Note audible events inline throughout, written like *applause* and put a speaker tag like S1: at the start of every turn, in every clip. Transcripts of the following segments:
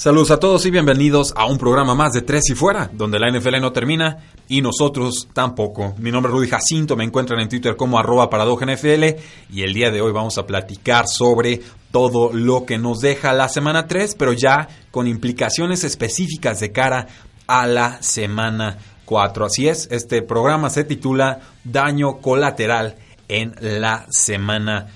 S1: Saludos a todos y bienvenidos a un programa más de Tres y Fuera, donde la NFL no termina y nosotros tampoco. Mi nombre es Rudy Jacinto, me encuentran en Twitter como arroba NFL y el día de hoy vamos a platicar sobre todo lo que nos deja la semana 3, pero ya con implicaciones específicas de cara a la semana 4. Así es, este programa se titula Daño colateral en la semana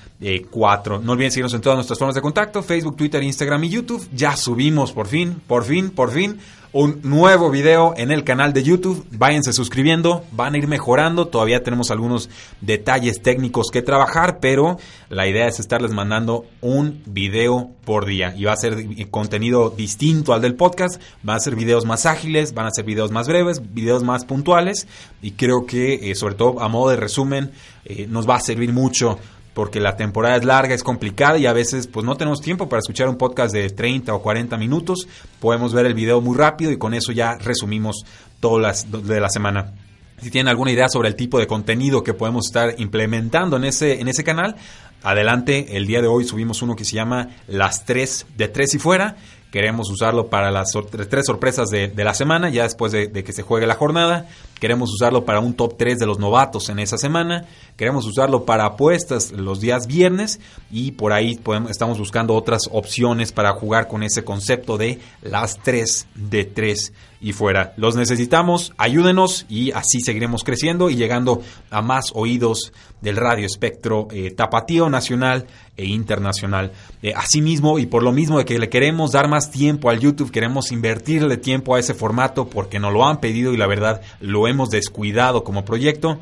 S1: 4. No olviden seguirnos en todas nuestras formas de contacto, Facebook, Twitter, Instagram y YouTube. Ya subimos por fin, por fin, por fin un nuevo video en el canal de YouTube. Váyanse suscribiendo, van a ir mejorando. Todavía tenemos algunos detalles técnicos que trabajar, pero la idea es estarles mandando un video por día. Y va a ser contenido distinto al del podcast. Van a ser videos más ágiles, van a ser videos más breves, videos más puntuales. Y creo que, eh, sobre todo a modo de resumen, eh, nos va a servir mucho porque la temporada es larga, es complicada y a veces pues no tenemos tiempo para escuchar un podcast de 30 o 40 minutos. Podemos ver el video muy rápido y con eso ya resumimos todo las de la semana. Si tienen alguna idea sobre el tipo de contenido que podemos estar implementando en ese, en ese canal, adelante. El día de hoy subimos uno que se llama Las 3 de 3 y fuera. Queremos usarlo para las tres sorpresas de, la semana, ya después de, de, que se juegue la jornada. Queremos usarlo para un top 3 de los novatos en esa semana. Queremos usarlo para apuestas los días viernes. Y por ahí estamos buscando otras opciones para jugar con ese concepto de las 3 de 3 y fuera. Los necesitamos, ayúdenos y así seguiremos creciendo y llegando a más oídos del radio espectro eh, tapatío nacional e internacional. Eh, asimismo, y por lo mismo de que le queremos dar más tiempo al YouTube, queremos invertirle tiempo a ese formato porque nos lo han pedido y la verdad lo hemos descuidado como proyecto.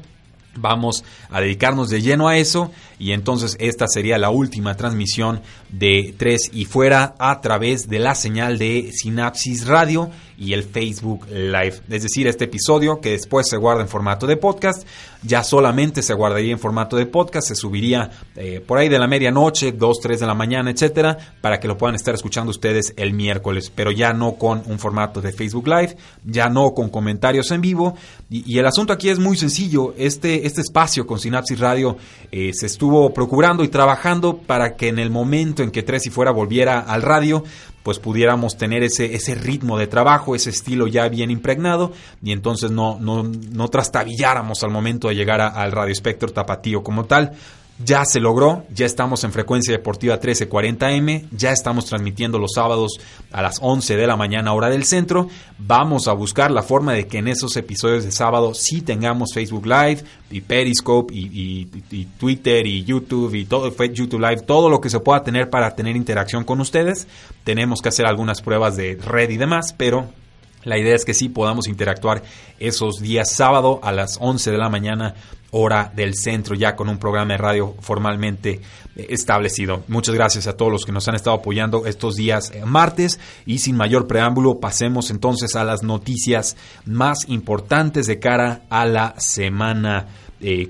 S1: Vamos a dedicarnos de lleno a eso y entonces esta sería la última transmisión de Tres y Fuera a través de la señal de Sinapsis Radio y el Facebook Live. Es decir, este episodio que después se guarda en formato de podcast, ya solamente se guardaría en formato de podcast, se subiría eh, por ahí de la medianoche, 2, 3 de la mañana, etcétera, para que lo puedan estar escuchando ustedes el miércoles, pero ya no con un formato de Facebook Live, ya no con comentarios en vivo. Y, el asunto aquí es muy sencillo, este, este espacio con Sinapsis Radio eh, se estuvo procurando y trabajando para que en el momento en que Tres y Fuera volviera al radio, pues pudiéramos tener ese, ese ritmo de trabajo, ese estilo ya bien impregnado y entonces no, no, no trastabilláramos al momento de llegar al Radio Espectro Tapatío como tal. Ya se logró, ya estamos en frecuencia deportiva 1340M, ya estamos transmitiendo los sábados a las 11 de la mañana hora del centro. Vamos a buscar la forma de que en esos episodios de sábado sí tengamos Facebook Live y Periscope y, y Twitter y YouTube y todo YouTube Live, todo lo que se pueda tener para tener interacción con ustedes. Tenemos que hacer algunas pruebas de red y demás, pero la idea es que sí podamos interactuar esos días sábado a las 11 de la mañana hora del centro, ya con un programa de radio formalmente eh, establecido. Muchas gracias a todos los que nos han estado apoyando estos días eh, martes y sin mayor preámbulo pasemos entonces a las noticias más importantes de cara a la semana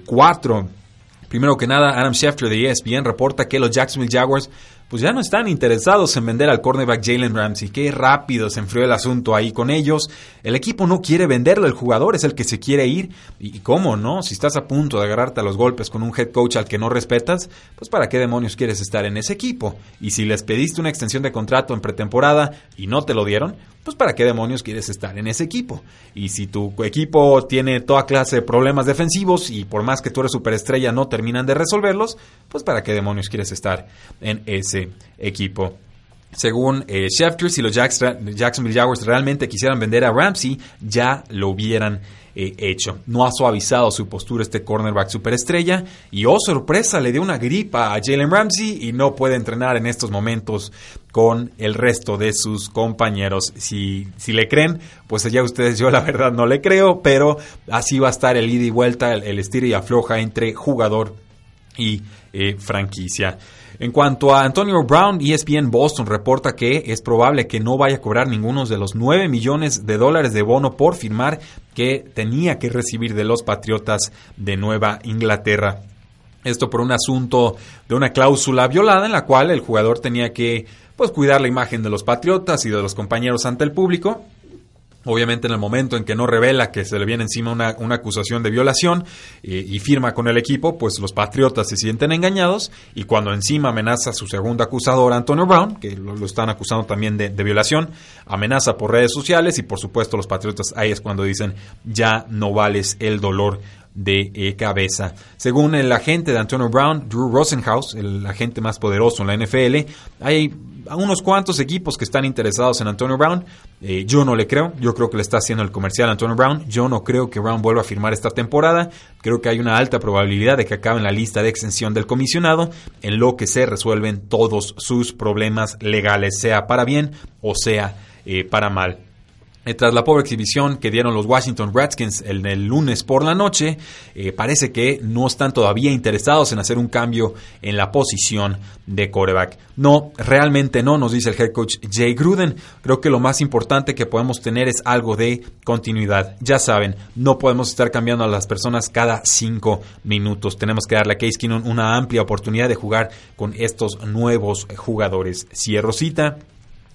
S1: 4. Eh, Primero que nada, Adam Schefter de ESPN reporta que los Jacksonville Jaguars pues ya no están interesados en vender al cornerback Jalen Ramsey. Qué rápido se enfrió el asunto ahí con ellos. El equipo no quiere venderle, el jugador es el que se quiere ir. ¿Y cómo no? Si estás a punto de agarrarte a los golpes con un head coach al que no respetas, pues para qué demonios quieres estar en ese equipo. Y si les pediste una extensión de contrato en pretemporada y no te lo dieron, pues para qué demonios quieres estar en ese equipo. Y si tu equipo tiene toda clase de problemas defensivos y por más que tú eres superestrella no terminan de resolverlos, pues para qué demonios quieres estar en ese equipo. Según eh, si los Jacksonville Jaguars realmente quisieran vender a Ramsey, ya lo hubieran eh, hecho. No ha suavizado su postura este cornerback superestrella y oh sorpresa, le dio una gripa a Jalen Ramsey y no puede entrenar en estos momentos con el resto de sus compañeros. Si, si le creen, pues ya ustedes, yo la verdad no le creo, pero así va a estar el ida y vuelta, el, el estira y afloja entre jugador y eh, franquicia. En cuanto a Antonio Brown, ESPN Boston reporta que es probable que no vaya a cobrar ninguno de los 9 millones de dólares de bono por firmar que tenía que recibir de los Patriotas de Nueva Inglaterra. Esto por un asunto de una cláusula violada en la cual el jugador tenía que pues cuidar la imagen de los Patriotas y de los compañeros ante el público Obviamente en el momento en que no revela que se le viene encima una, acusación de violación eh, y firma con el equipo, pues los Patriotas se sienten engañados y cuando encima amenaza a su segundo acusador, Antonio Brown, que lo, están acusando también de, de, violación, amenaza por redes sociales y por supuesto los Patriotas ahí es cuando dicen ya no vales el dolor de eh, cabeza. Según el agente de Antonio Brown, Drew Rosenhaus, el agente más poderoso en la NFL, hay unos cuantos equipos que están interesados en Antonio Brown. Eh, yo no le creo, yo creo que le está haciendo el comercial a Antonio Brown. Yo no creo que Brown vuelva a firmar esta temporada. Creo que hay una alta probabilidad de que acabe en la lista de extensión del comisionado, en lo que se resuelven todos sus problemas legales, sea para bien o sea eh, para mal. Eh, tras la pobre exhibición que dieron los Washington Redskins el, lunes por la noche, eh, parece que no están todavía interesados en hacer un cambio en la posición de coreback. No, realmente no, nos dice el head coach Jay Gruden. Creo que lo más importante que podemos tener es algo de continuidad. Ya saben, no podemos estar cambiando a las personas cada cinco minutos. Tenemos que darle a Case Keenum una amplia oportunidad de jugar con estos nuevos jugadores. Cierro cita.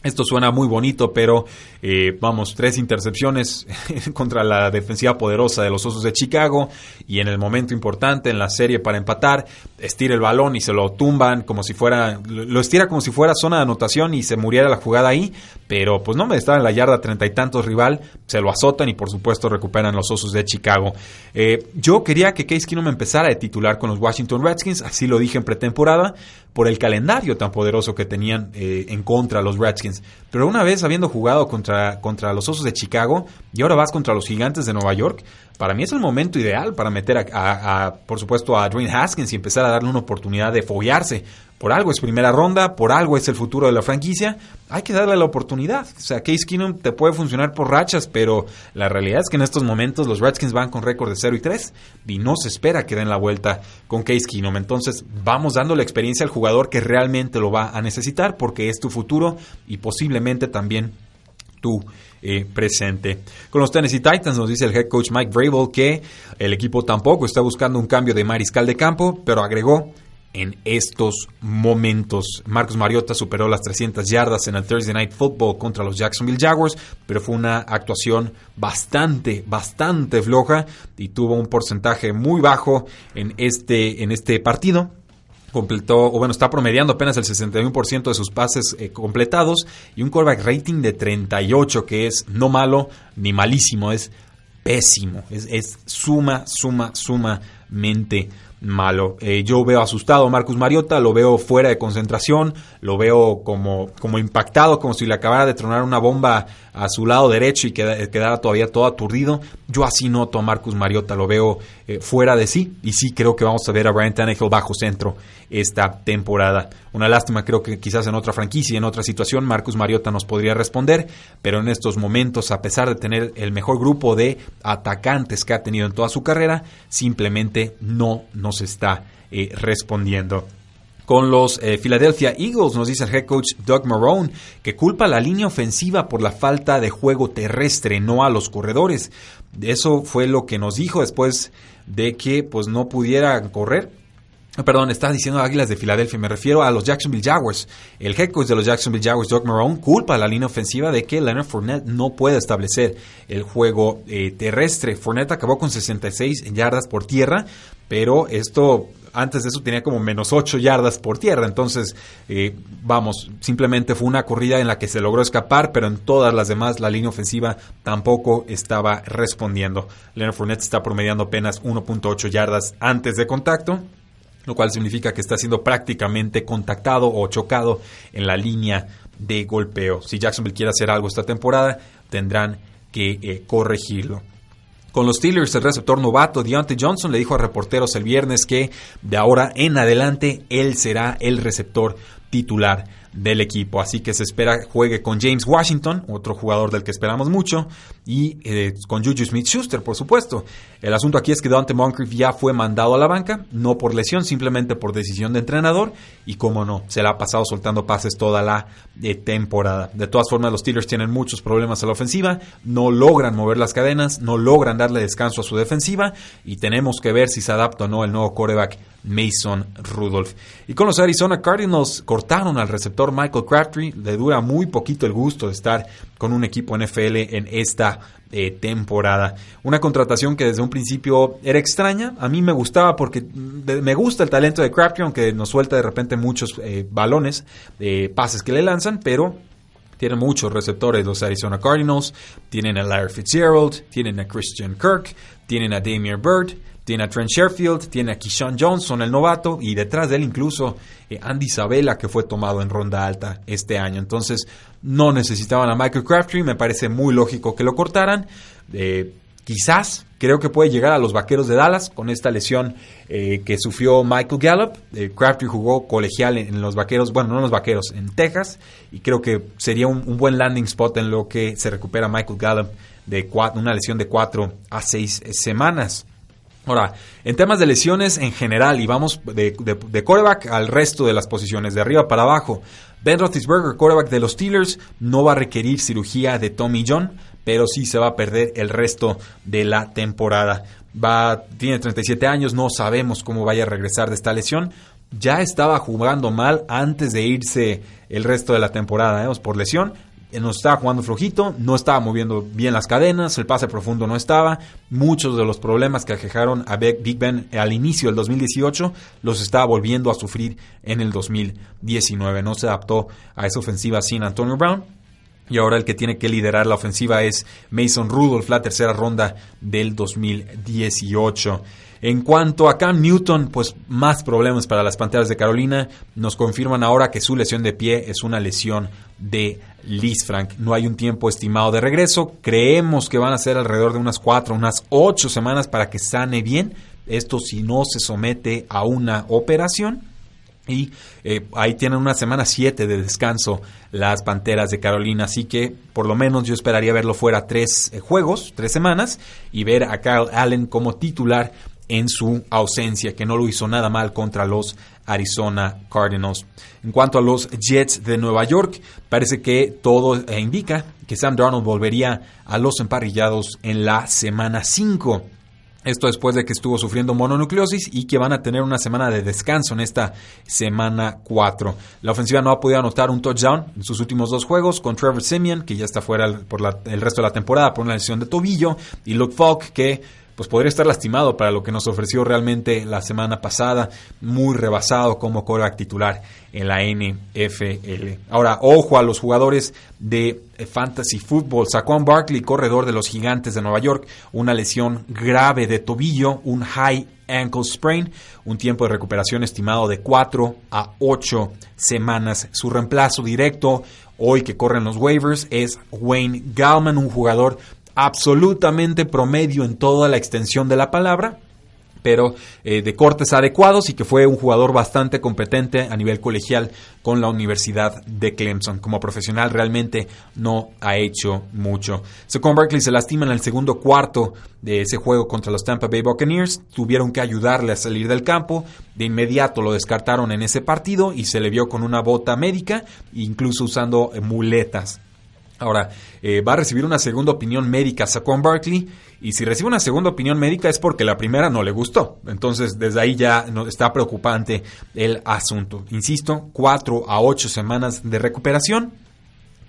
S1: Esto suena muy bonito, pero eh, vamos, tres intercepciones *laughs* contra la defensiva poderosa de los Osos de Chicago y en el momento importante en la serie para empatar, estira el balón y se lo tumban como si fuera, lo estira como si fuera zona de anotación y se muriera la jugada ahí, pero pues no me estaba en la yarda treinta y tantos rival, se lo azotan y por supuesto recuperan los Osos de Chicago. Eh, yo quería que Case Keenum empezara a titular con los Washington Redskins, así lo dije en pretemporada, por el calendario tan poderoso que tenían eh, en contra los Redskins. Pero una vez habiendo jugado contra, contra los Osos de Chicago y ahora vas contra los Gigantes de Nueva York, para mí es el momento ideal para meter a, por supuesto, a Dwayne Haskins y empezar a darle una oportunidad de foguearse. Por algo es primera ronda, por algo es el futuro de la franquicia. Hay que darle la oportunidad. O sea, Case Keenum te puede funcionar por rachas, pero la realidad es que en estos momentos los Redskins van con récord de 0 y 3 y no se espera que den la vuelta con Case Keenum. Entonces, vamos dando la experiencia al jugador que realmente lo va a necesitar porque es tu futuro y posiblemente también tu eh, presente. Con los Tennessee Titans nos dice el head coach Mike Vrabel que el equipo tampoco está buscando un cambio de mariscal de campo, pero agregó en estos momentos. Marcus Mariota superó las 300 yardas en el Thursday Night Football contra los Jacksonville Jaguars, pero fue una actuación bastante, bastante floja y tuvo un porcentaje muy bajo en este, en este partido completó, o bueno, está promediando apenas el 61% de sus pases eh, completados y un callback rating de 38, que es no malo ni malísimo, es pésimo, es suma, suma, sumamente malo. Eh, yo veo asustado a Marcus Mariota, lo veo fuera de concentración, lo veo como, como impactado, como si le acabara de tronar una bomba a su lado derecho y quedara todavía todo aturdido. Yo así noto a Marcus Mariota, lo veo eh, fuera de sí y sí creo que vamos a ver a Brian Tannehill bajo centro esta temporada. Una lástima, creo que quizás en otra franquicia, en otra situación, Marcus Mariota nos podría responder, pero en estos momentos, a pesar de tener el mejor grupo de atacantes que ha tenido en toda su carrera, simplemente no nos está eh, respondiendo con los eh, Philadelphia Eagles, nos dice el head coach Doug Marone, que culpa a la línea ofensiva por la falta de juego terrestre, no a los corredores. Eso fue lo que nos dijo después de que pues no pudiera correr. Perdón, estás diciendo Águilas de Filadelfia, me refiero a los Jacksonville Jaguars. El head coach de los Jacksonville Jaguars, Doug Marone, culpa a la línea ofensiva de que Leonard Fournette no puede establecer el juego eh, terrestre. Fournette acabó con 66 yardas por tierra, pero esto antes de eso tenía como menos 8 yardas por tierra. Entonces, eh, vamos, simplemente fue una corrida en la que se logró escapar, pero en todas las demás la línea ofensiva tampoco estaba respondiendo. Leonard Fournette está promediando apenas 1.8 yardas antes de contacto lo cual significa que está siendo prácticamente contactado o chocado en la línea de golpeo. Si Jacksonville quiere hacer algo esta temporada, tendrán que eh, corregirlo. Con los Steelers, el receptor novato Deontay Johnson le dijo a reporteros el viernes que de ahora en adelante él será el receptor titular del equipo. Así que se espera juegue con James Washington, otro jugador del que esperamos mucho, y eh, con Juju Smith-Schuster, por supuesto. El asunto aquí es que Dante Moncrief ya fue mandado a la banca, no por lesión, simplemente por decisión de entrenador, y como no, se la ha pasado soltando pases toda la eh, temporada. De todas formas, los Steelers tienen muchos problemas a la ofensiva, no logran mover las cadenas, no logran darle descanso a su defensiva, y tenemos que ver si se adapta o no el nuevo coreback Mason Rudolph. Y con los Arizona Cardinals cortaron al receptor Michael Crabtree. Le dura muy poquito el gusto de estar con un equipo NFL en esta eh, temporada. Una contratación que desde un principio era extraña. A mí me gustaba porque me gusta el talento de Crabtree, aunque nos suelta de repente muchos eh, balones, eh, pases que le lanzan, pero tienen muchos receptores los Arizona Cardinals. Tienen a Larry Fitzgerald, tienen a Christian Kirk, tienen a Damier Bird, tiene a Trent Sherfield, tiene a Keyshawn Johnson, el novato, y detrás de él incluso eh, Andy Isabella, que fue tomado en ronda alta este año. Entonces, no necesitaban a Michael Crabtree, me parece muy lógico que lo cortaran. Eh, quizás creo que puede llegar a los vaqueros de Dallas con esta lesión eh, que sufrió Michael Gallup. Crabtree jugó colegial en, los vaqueros, bueno, no en los vaqueros, en Texas, y creo que sería un, buen landing spot en lo que se recupera Michael Gallup de una lesión de cuatro a seis semanas. Ahora, en temas de lesiones en general, y vamos de, de, al resto de las posiciones, de arriba para abajo. Ben Roethlisberger, coreback de los Steelers, no va a requerir cirugía de Tommy John, pero sí se va a perder el resto de la temporada. Va, tiene 37 años, no sabemos cómo vaya a regresar de esta lesión. Ya estaba jugando mal antes de irse el resto de la temporada, ¿eh? por lesión. Eh, no estaba jugando flojito, no estaba moviendo bien las cadenas, el pase profundo no estaba. Muchos de los problemas que aquejaron a Big Ben al inicio del 2018 los estaba volviendo a sufrir en el 2019. No se adaptó a esa ofensiva sin Antonio Brown. Y ahora el que tiene que liderar la ofensiva es Mason Rudolph, la tercera ronda del 2018. En cuanto a Cam Newton, pues más problemas para las Panteras de Carolina. Nos confirman ahora que su lesión de pie es una lesión de Liz Frank. No hay un tiempo estimado de regreso. Creemos que van a ser alrededor de unas cuatro, unas ocho semanas para que sane bien. Esto si no se somete a una operación. Y eh, ahí tienen una semana siete de descanso las Panteras de Carolina. Así que por lo menos yo esperaría verlo fuera tres eh, juegos, tres semanas, y ver a Kyle Allen como titular en su ausencia, que no lo hizo nada mal contra los Arizona Cardinals. En cuanto a los Jets de Nueva York, parece que todo eh, indica que Sam Darnold volvería a los emparrillados en la semana 5. Esto después de que estuvo sufriendo mononucleosis y que van a tener una semana de descanso en esta semana 4. La ofensiva no ha podido anotar un touchdown en sus últimos dos juegos con Trevor Simeon, que ya está fuera por el resto de la temporada por una lesión de tobillo, y Luke Falk, que pues podría estar lastimado para lo que nos ofreció realmente la semana pasada, muy rebasado como coreback titular en la NFL. Ahora, ojo a los jugadores de Fantasy Football. Saquon Barkley, corredor de los Gigantes de Nueva York, una lesión grave de tobillo, un high ankle sprain, un tiempo de recuperación estimado de 4 a 8 semanas. Su reemplazo directo hoy que corren los waivers es Wayne Gallman, un jugador absolutamente promedio en toda la extensión de la palabra, pero eh, de cortes adecuados y que fue un jugador bastante competente a nivel colegial con la Universidad de Clemson. Como profesional realmente no ha hecho mucho. Saquon Barkley se lastima en el segundo cuarto de ese juego contra los Tampa Bay Buccaneers. Tuvieron que ayudarle a salir del campo. De inmediato lo descartaron en ese partido y se le vio con una bota médica, incluso usando muletas. Ahora, eh, va a recibir una segunda opinión médica Saquon Barkley y si recibe una segunda opinión médica es porque la primera no le gustó. Entonces, desde ahí ya está preocupante el asunto. Insisto, cuatro a ocho semanas de recuperación.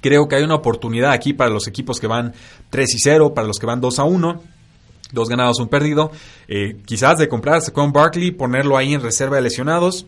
S1: Creo que hay una oportunidad aquí para los equipos que van 3 y 0, para los que van 2 a 1. Dos ganados, un perdido. Eh, quizás de comprar a Saquon Barkley, ponerlo ahí en reserva de lesionados.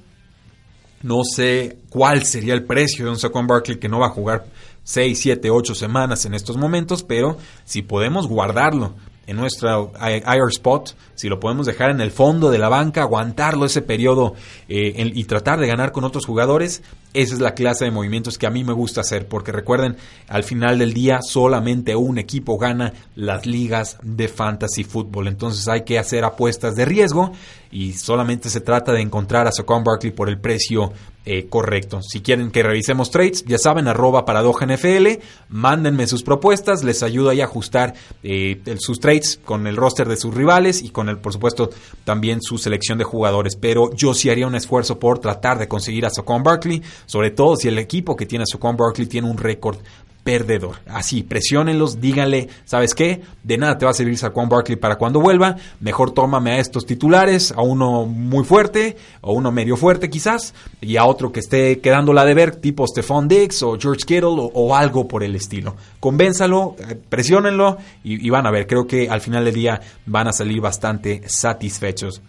S1: No sé cuál sería el precio de un Saquon Barkley que no va a jugar 6, 7, 8 semanas en estos momentos, pero si podemos guardarlo en nuestra IR spot, si lo podemos dejar en el fondo de la banca, aguantarlo ese periodo eh, y tratar de ganar con otros jugadores, esa es la clase de movimientos que a mí me gusta hacer, porque recuerden, al final del día solamente un equipo gana las ligas de fantasy fútbol, entonces hay que hacer apuestas de riesgo y solamente se trata de encontrar a Saquon Barkley por el precio eh, correcto. Si quieren que revisemos trades, ya saben, arroba NFL, mándenme sus propuestas, les ayudo ahí a ajustar eh, sus trades con el roster de sus rivales y con el, por supuesto, también su selección de jugadores. Pero yo sí haría un esfuerzo por tratar de conseguir a Saquon Barkley, sobre todo si el equipo que tiene a Saquon Barkley tiene un récord perdedor. Así, presiónenlos, díganle, ¿sabes qué? De nada te va a servir Saquon Barkley para cuando vuelva, mejor tómame a estos titulares, a uno muy fuerte, o uno medio fuerte quizás, y a otro que esté quedándola de ver, tipo Stephon Diggs o George Kittle o, algo por el estilo. Convénzalo, eh, presiónenlo y, y van a ver, creo que al final del día van a salir bastante satisfechos.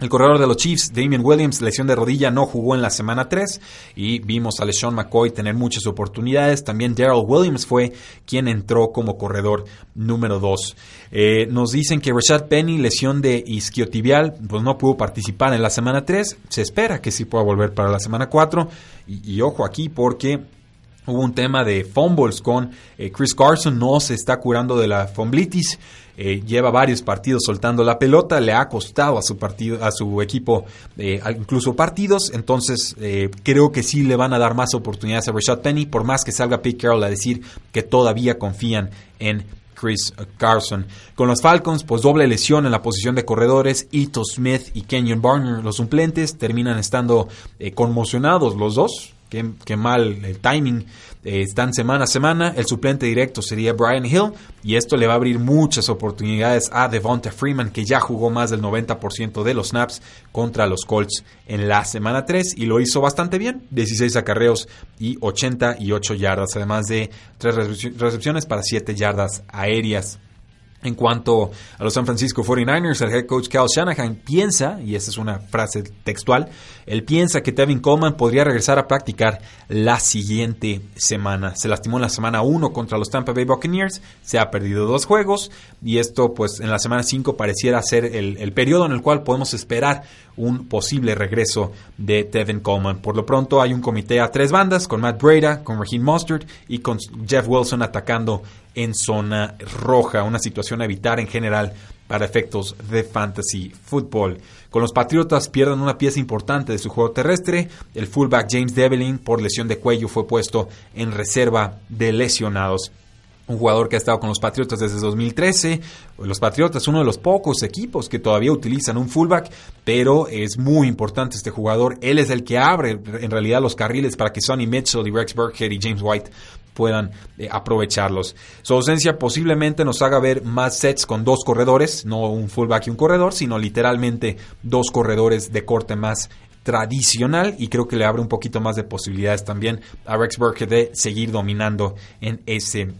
S1: El corredor de los Chiefs, Damien Williams, lesión de rodilla, no jugó en la semana 3 y vimos a LeSean McCoy tener muchas oportunidades. También Daryl Williams fue quien entró como corredor número 2. Eh, nos dicen que Rashad Penny, lesión de isquiotibial, pues no pudo participar en la semana 3. Se espera que sí pueda volver para la semana 4. Y, ojo aquí porque hubo un tema de fumbles con eh, Chris Carson, no se está curando de la fumblitis. Eh, lleva varios partidos soltando la pelota, le ha costado a su partido, a su equipo eh, incluso partidos, entonces eh, creo que sí le van a dar más oportunidades a Rashad Penny, por más que salga Pete Carroll a decir que todavía confían en Chris Carson. Con los Falcons, pues doble lesión en la posición de corredores, Ito Smith y Kenyon Barner, los suplentes, terminan estando conmocionados los dos, qué, mal el timing. Eh, están semana a semana. El suplente directo sería Brian Hill. Y esto le va a abrir muchas oportunidades a Devonta Freeman, que ya jugó más del 90% de los snaps contra los Colts en la semana 3. Y lo hizo bastante bien. 16 acarreos y 88 yardas. Además de 3 recepciones para 7 yardas aéreas. En cuanto a los San Francisco 49ers, el head coach Kyle Shanahan piensa, y esa es una frase textual, él piensa que Tevin Coleman podría regresar a practicar la siguiente semana. Se lastimó en la semana 1 contra los Tampa Bay Buccaneers, se ha perdido dos juegos, y esto pues en la semana 5 pareciera ser el, el periodo en el cual podemos esperar un posible regreso de Tevin Coleman. Por lo pronto hay un comité a tres bandas, con Matt Breda, con Raheem Mustard y con Jeff Wilson atacando en zona roja, una situación a evitar en general para efectos de fantasy football. Con los Patriotas pierden una pieza importante de su juego terrestre. El fullback James Devlin por lesión de cuello fue puesto en reserva de lesionados un jugador que ha estado con los Patriotas desde 2013. Los Patriotas, uno de los pocos equipos que todavía utilizan un fullback, pero es muy importante este jugador. Él es el que abre en realidad los carriles para que Sonny Mitchell y Rex Burkhead y James White puedan eh, aprovecharlos. Su ausencia posiblemente nos haga ver más sets con dos corredores, no un fullback y un corredor, sino literalmente dos corredores de corte más tradicional y creo que le abre un poquito más de posibilidades también a Rex Burkhead de seguir dominando en ese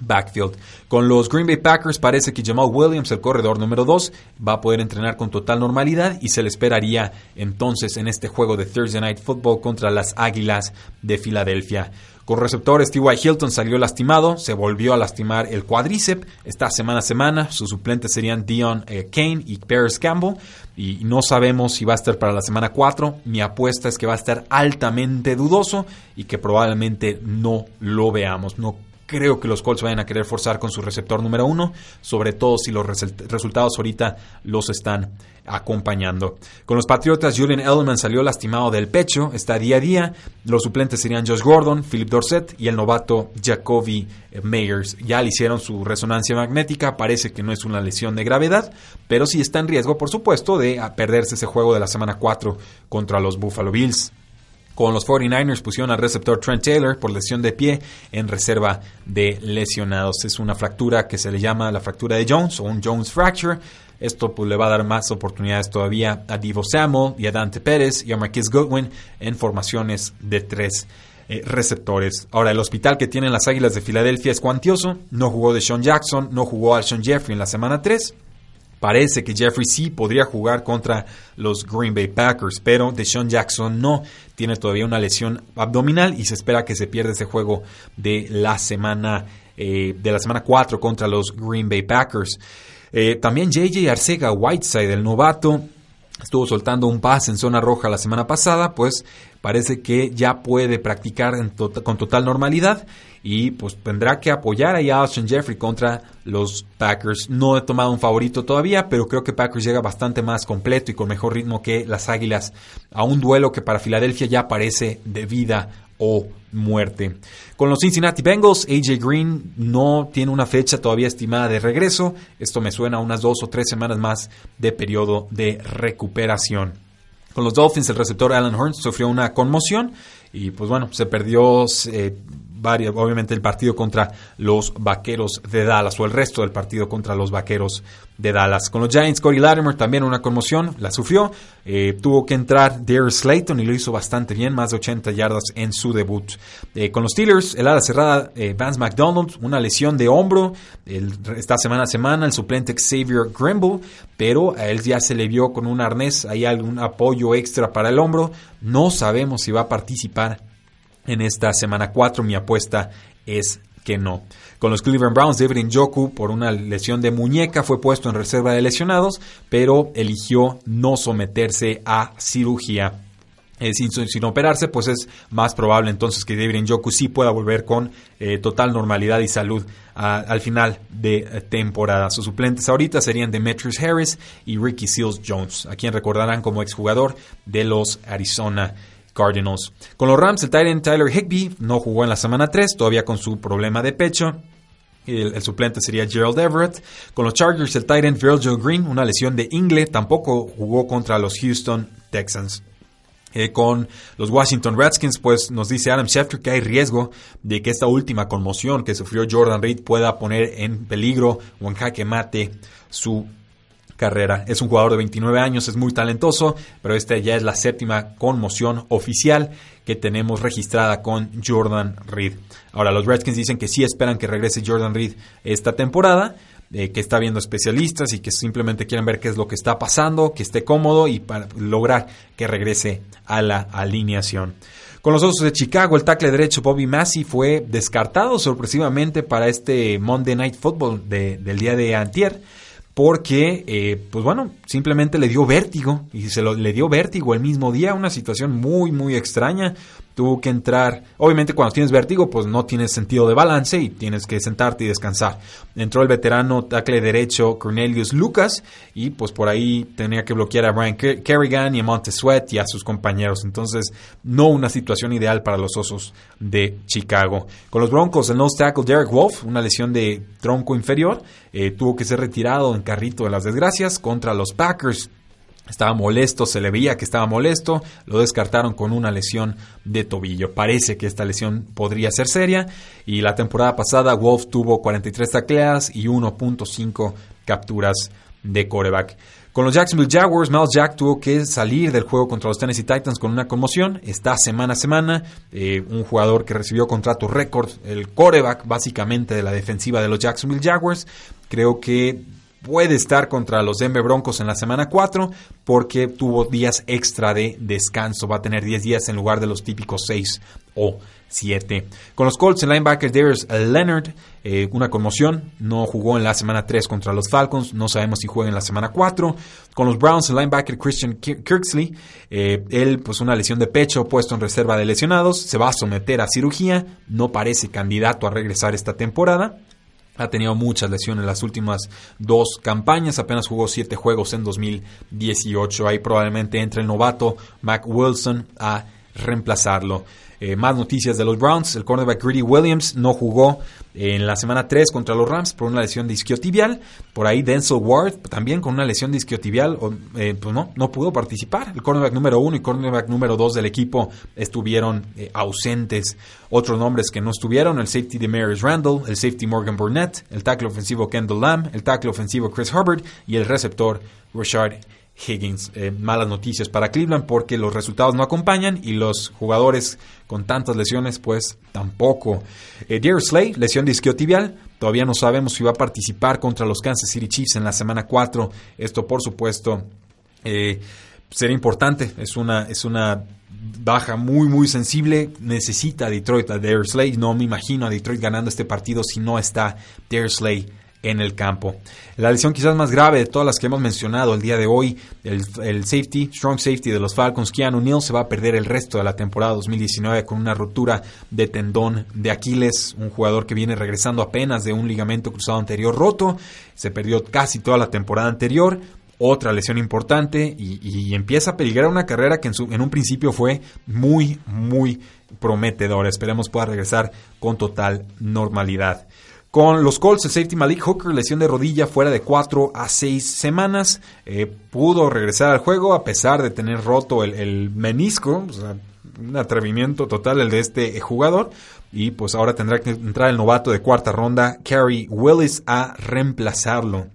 S1: backfield. Con los Green Bay Packers parece que Jamal Williams, el corredor número 2, va a poder entrenar con total normalidad y se le esperaría entonces en este juego de Thursday Night Football contra las Águilas de Filadelfia. Con receptores, T.Y. Hilton salió lastimado, se volvió a lastimar el cuádriceps, está semana a semana, sus suplentes serían Dion eh, Kane y Paris Campbell, y no sabemos si va a estar para la semana 4, mi apuesta es que va a estar altamente dudoso y que probablemente no lo veamos, no creo que los Colts vayan a querer forzar con su receptor número uno, sobre todo si los resultados ahorita los están acompañando. Con los Patriotas, Julian Edelman salió lastimado del pecho, está día a día. Los suplentes serían Josh Gordon, Philip Dorset y el novato Jacoby Meyers. Ya le hicieron su resonancia magnética, parece que no es una lesión de gravedad, pero sí está en riesgo, por supuesto, de perderse ese juego de la semana 4 contra los Buffalo Bills. Con los 49ers pusieron al receptor Trent Taylor por lesión de pie en reserva de lesionados. Es una fractura que se le llama la fractura de Jones o un Jones fracture. Esto pues, le va a dar más oportunidades todavía a Divo Samuel y a Dante Pérez y a Marquis Goodwin en formaciones de tres eh, receptores. Ahora, el hospital que tienen las Águilas de Filadelfia es cuantioso. No jugó de Sean Jackson, no jugó al Sean Jeffrey en la semana 3. Parece que Jeffrey sí podría jugar contra los Green Bay Packers, pero Deshaun Jackson no. Tiene todavía una lesión abdominal y se espera que se pierda ese juego de la semana de la semana 4 contra los Green Bay Packers. también JJ Arcega Whiteside, el novato, estuvo soltando un pase en zona roja la semana pasada, pues parece que ya puede practicar con total normalidad y pues tendrá que apoyar a Austin Jeffrey contra los Packers. No he tomado un favorito todavía, pero creo que Packers llega bastante más completo y con mejor ritmo que las Águilas a un duelo que para Filadelfia ya parece de vida o muerte. Con los Cincinnati Bengals, AJ Green no tiene una fecha todavía estimada de regreso. Esto me suena a unas dos o tres semanas más de periodo de recuperación. Con los Dolphins, el receptor Alan Horn sufrió una conmoción y pues bueno, se perdió obviamente el partido contra los Vaqueros de Dallas o el resto del partido contra los Vaqueros de Dallas. Con los Giants, Cody Latimer también una conmoción, la sufrió. Eh, tuvo que entrar Darius Slayton y lo hizo bastante bien, más de 80 yardas en su debut. Eh, con los Steelers, el ala cerrada eh, Vance McDonald, una lesión de hombro. esta semana a semana, el suplente Xavier Grimble, pero a él ya se le vio con un arnés, hay algún apoyo extra para el hombro. No sabemos si va a participar en esta semana 4. Mi apuesta es que no. Con los Cleveland Browns, David Njoku, por una lesión de muñeca, fue puesto en reserva de lesionados, pero eligió no someterse a cirugía. Eh, sin, operarse, pues es más probable entonces que David Njoku sí pueda volver con eh, total normalidad y salud al final de eh, temporada. Sus suplentes ahorita serían Demetrius Harris y Ricky Seals Jones, a quien recordarán como exjugador de los Arizona Cardinals. Con los Rams, el Titan Tyler Higby no jugó en la semana 3, todavía con su problema de pecho. El, suplente sería Gerald Everett. Con los Chargers, el Titan Virgil Green, una lesión de ingle, tampoco jugó contra los Houston Texans. Eh, con los Washington Redskins, pues nos dice Adam Schefter que hay riesgo de que esta última conmoción que sufrió Jordan Reed pueda poner en peligro o en jaque mate su carrera. Es un jugador de 29 años, es muy talentoso, pero esta ya es la séptima conmoción oficial que tenemos registrada con Jordan Reed. Ahora, los Redskins dicen que sí esperan que regrese Jordan Reed esta temporada. Eh, que está viendo especialistas y que simplemente quieren ver qué es lo que está pasando, que esté cómodo y para lograr que regrese a la alineación. Con los Osos de Chicago, el tackle derecho Bobby Massey fue descartado sorpresivamente para este Monday Night Football del día de antier porque, eh, pues bueno, simplemente le dio vértigo y se lo, le dio vértigo el mismo día, una situación muy, muy extraña tuvo que entrar. Obviamente, cuando tienes vértigo, pues no tienes sentido de balance y tienes que sentarte y descansar. Entró el veterano tackle derecho Cornelius Lucas y pues por ahí tenía que bloquear a Brian Kerrigan y a Monte Sweat y a sus compañeros. Entonces, no una situación ideal para los osos de Chicago. Con los Broncos, el nose tackle Derek Wolf, una lesión de tronco inferior, eh, tuvo que ser retirado en carrito de las desgracias contra los Packers. Estaba molesto, se le veía que estaba molesto, lo descartaron con una lesión de tobillo. Parece que esta lesión podría ser seria y la temporada pasada Wolf tuvo 43 tacleadas y 1.5 capturas de coreback. Con los Jacksonville Jaguars, Miles Jack tuvo que salir del juego contra los Tennessee Titans con una conmoción. Está semana a semana. Eh, un jugador que recibió contrato récord, el coreback básicamente de la defensiva de los Jacksonville Jaguars. Creo que puede estar contra los Denver Broncos en la semana 4 porque tuvo días extra de descanso. Va a tener 10 días en lugar de los típicos 6 o 7. Con los Colts, el linebacker Darius Leonard, eh, una conmoción, no jugó en la semana 3 contra los Falcons, no sabemos si juega en la semana 4. Con los Browns, el linebacker Christian Kirksley, eh, él pues una lesión de pecho puesto en reserva de lesionados, se va a someter a cirugía, no parece candidato a regresar esta temporada. Ha tenido muchas lesiones en las últimas dos campañas, apenas jugó siete juegos en 2018. Ahí probablemente entre el novato Mac Wilson a reemplazarlo. Eh, más noticias de los Browns. El cornerback Greedy Williams no jugó en la semana 3 contra los Rams por una lesión de isquiotibial. Por ahí Denzel Ward también con una lesión de isquiotibial, eh, pues no, no pudo participar. El cornerback número 1 y cornerback número 2 del equipo estuvieron eh, ausentes. Otros nombres que no estuvieron, el safety de Maris Randall, el safety Morgan Burnett, el tackle ofensivo Kendall Lamb, el tackle ofensivo Chris Hubbard y el receptor Rashard Higgins. Eh, malas noticias para Cleveland porque los resultados no acompañan y los jugadores con tantas lesiones pues tampoco. Eh, Dear Slay, lesión de. Todavía no sabemos si va a participar contra los Kansas City Chiefs en la semana 4. Esto por supuesto eh, sería importante. Es una, es una baja muy muy sensible. Necesita a Detroit a Dare Slay. No me imagino a Detroit ganando este partido si no está Dare Slay en el campo. La lesión quizás más grave de todas las que hemos mencionado el día de hoy, el, safety, strong safety de los Falcons, Keanu Neal, se va a perder el resto de la temporada 2019 con una ruptura de tendón de Aquiles, un jugador que viene regresando apenas de un ligamento cruzado anterior roto, se perdió casi toda la temporada anterior, otra lesión importante y, empieza a peligrar una carrera que en, en un principio fue muy, muy prometedora. Esperemos pueda regresar con total normalidad. Con los Colts, el safety Malik Hooker, lesión de rodilla fuera de 4 a 6 semanas. Eh, pudo regresar al juego a pesar de tener roto el, menisco. un atrevimiento total el de este jugador. Y pues ahora tendrá que entrar el novato de cuarta ronda, Kerry Willis, a reemplazarlo.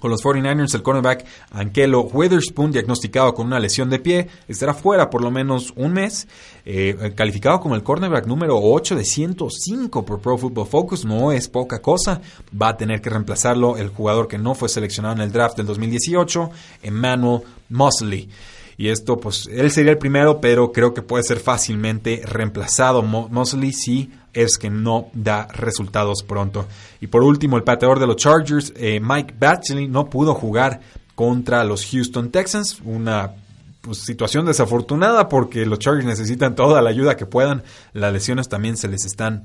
S1: Con los 49ers, el cornerback Ankelo Witherspoon, diagnosticado con una lesión de pie, estará fuera por lo menos un mes. Eh, calificado como el cornerback número 8 de 105 por Pro Football Focus, no es poca cosa. Va a tener que reemplazarlo el jugador que no fue seleccionado en el draft del 2018, Emmanuel Mosley. Y esto, pues, él sería el primero, pero creo que puede ser fácilmente reemplazado. Mosley sí es que no da resultados pronto. Y por último, el pateador de los Chargers, eh, Mike Batchley, no pudo jugar contra los Houston Texans. Una pues, situación desafortunada porque los Chargers necesitan toda la ayuda que puedan. Las lesiones también se les están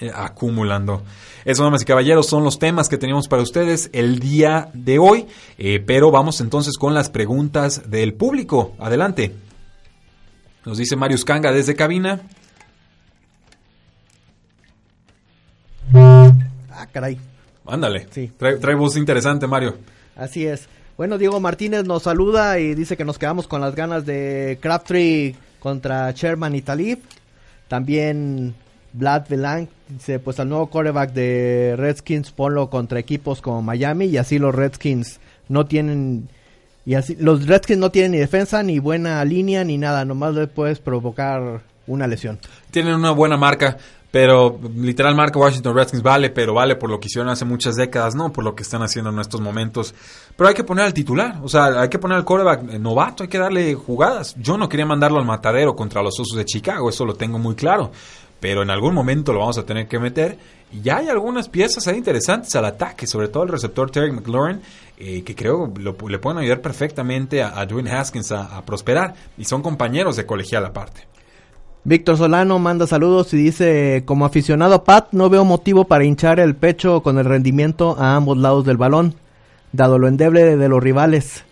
S1: eh, acumulando. Eso, damas y caballeros, son los temas que teníamos para ustedes el día de hoy. Eh, pero vamos entonces con las preguntas del público. Adelante. Nos dice Marius Kanga desde cabina.
S2: Ah, caray.
S1: Ándale. Sí. Trae, voz interesante, Mario.
S2: Así es. Bueno, Diego Martínez nos saluda y dice que nos quedamos con las ganas de Crabtree contra Sherman y Talib. También Vlad Velan dice, pues al nuevo quarterback de Redskins ponlo contra equipos como Miami y así los Redskins no tienen y así los Redskins no tienen ni defensa ni buena línea ni nada, nomás le puedes provocar una lesión.
S1: Tienen una buena marca. Pero literal marca Washington Redskins vale, pero vale por lo que hicieron hace muchas décadas, no por lo que están haciendo en estos momentos. Pero hay que poner al titular, o sea, hay que poner al quarterback novato, hay que darle jugadas. Yo no quería mandarlo al matadero contra los Osos de Chicago, eso lo tengo muy claro. Pero en algún momento lo vamos a tener que meter. Y ya hay algunas piezas ahí interesantes al ataque, sobre todo el receptor Terry McLaurin, eh, que creo le pueden ayudar perfectamente a, Dwayne Haskins a, a prosperar. Y son compañeros de colegial aparte.
S2: Víctor Solano manda saludos y dice, como aficionado Pat, no veo motivo para hinchar el pecho con el rendimiento a ambos lados del balón, dado lo endeble de los rivales.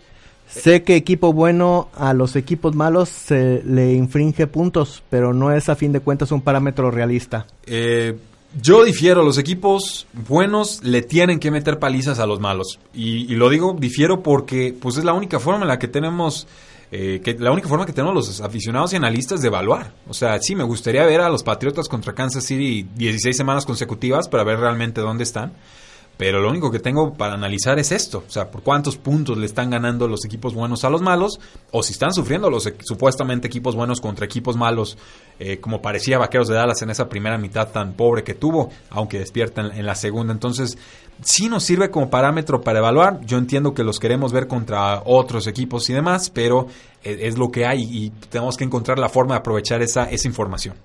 S2: Sé que equipo bueno a los equipos malos se le infringe puntos, pero no es a fin de cuentas un parámetro realista.
S1: Eh, yo difiero, los equipos buenos le tienen que meter palizas a los malos. Y, y, lo digo, difiero porque pues es la única forma en la que tenemos eh, que la única forma que tenemos los aficionados y analistas de evaluar. O sea, sí, me gustaría ver a los Patriotas contra Kansas City 16 semanas consecutivas para ver realmente dónde están. Pero lo único que tengo para analizar es esto, o sea, por cuántos puntos le están ganando los equipos buenos a los malos, o si están sufriendo los supuestamente equipos buenos contra equipos malos, eh, como parecía Vaqueros de Dallas en esa primera mitad tan pobre que tuvo, aunque despiertan en la segunda. Entonces, sí nos sirve como parámetro para evaluar. Yo entiendo que los queremos ver contra otros equipos y demás, pero es, es lo que hay y tenemos que encontrar la forma de aprovechar esa, esa información.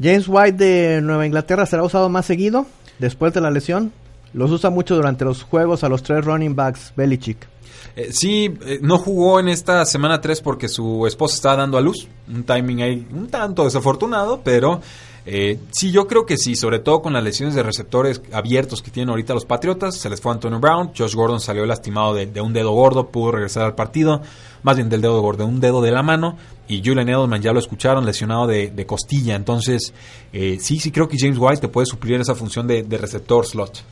S2: James White de Nueva Inglaterra será usado más seguido después de la lesión. Los usa mucho durante los juegos a los tres running backs Belichick.
S1: Eh, sí, eh, no jugó en esta semana 3 porque su esposa estaba dando a luz. Un timing ahí un tanto desafortunado, pero eh, sí, yo creo que sí, sobre todo con las lesiones de receptores abiertos que tienen ahorita los Patriotas. Se les fue Antonio Brown, Josh Gordon salió lastimado de, un dedo gordo, pudo regresar al partido, más bien del dedo gordo, de un dedo de la mano. Y Julian Edelman ya lo escucharon, lesionado de, costilla. Entonces, sí, sí creo que James White te puede suplir esa función de receptor slot.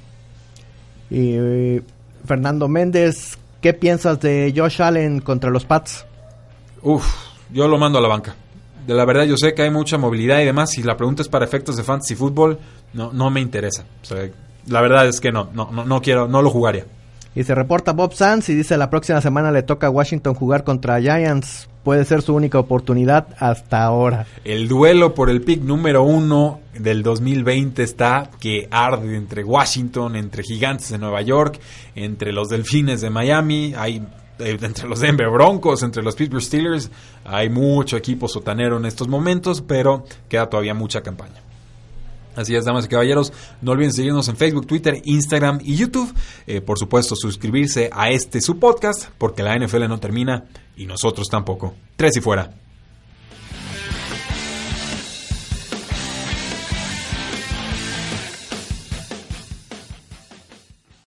S2: Y Fernando Méndez, ¿qué piensas de Josh Allen contra los Pats?
S1: Uf, yo lo mando a la banca. De la verdad, yo sé que hay mucha movilidad y demás. Si la pregunta es para efectos de fantasy fútbol, no, no me interesa. la verdad es que no, no, no, no quiero, no lo jugaría.
S2: Y se reporta Bob Sanz y dice la próxima semana le toca a Washington jugar contra Giants. Puede ser su única oportunidad hasta ahora.
S1: El duelo por el pick número uno del 2020 está que arde entre Washington, entre Gigantes de Nueva York, entre los Delfines de Miami. Hay eh, entre los Denver Broncos, entre los Pittsburgh Steelers. Hay mucho equipo sotanero en estos momentos, pero queda todavía mucha campaña. Así es, damas y caballeros, no olviden seguirnos en Facebook, Twitter, Instagram y YouTube. Eh, por supuesto, suscribirse a este su podcast, porque la NFL no termina y nosotros tampoco. Tres y fuera.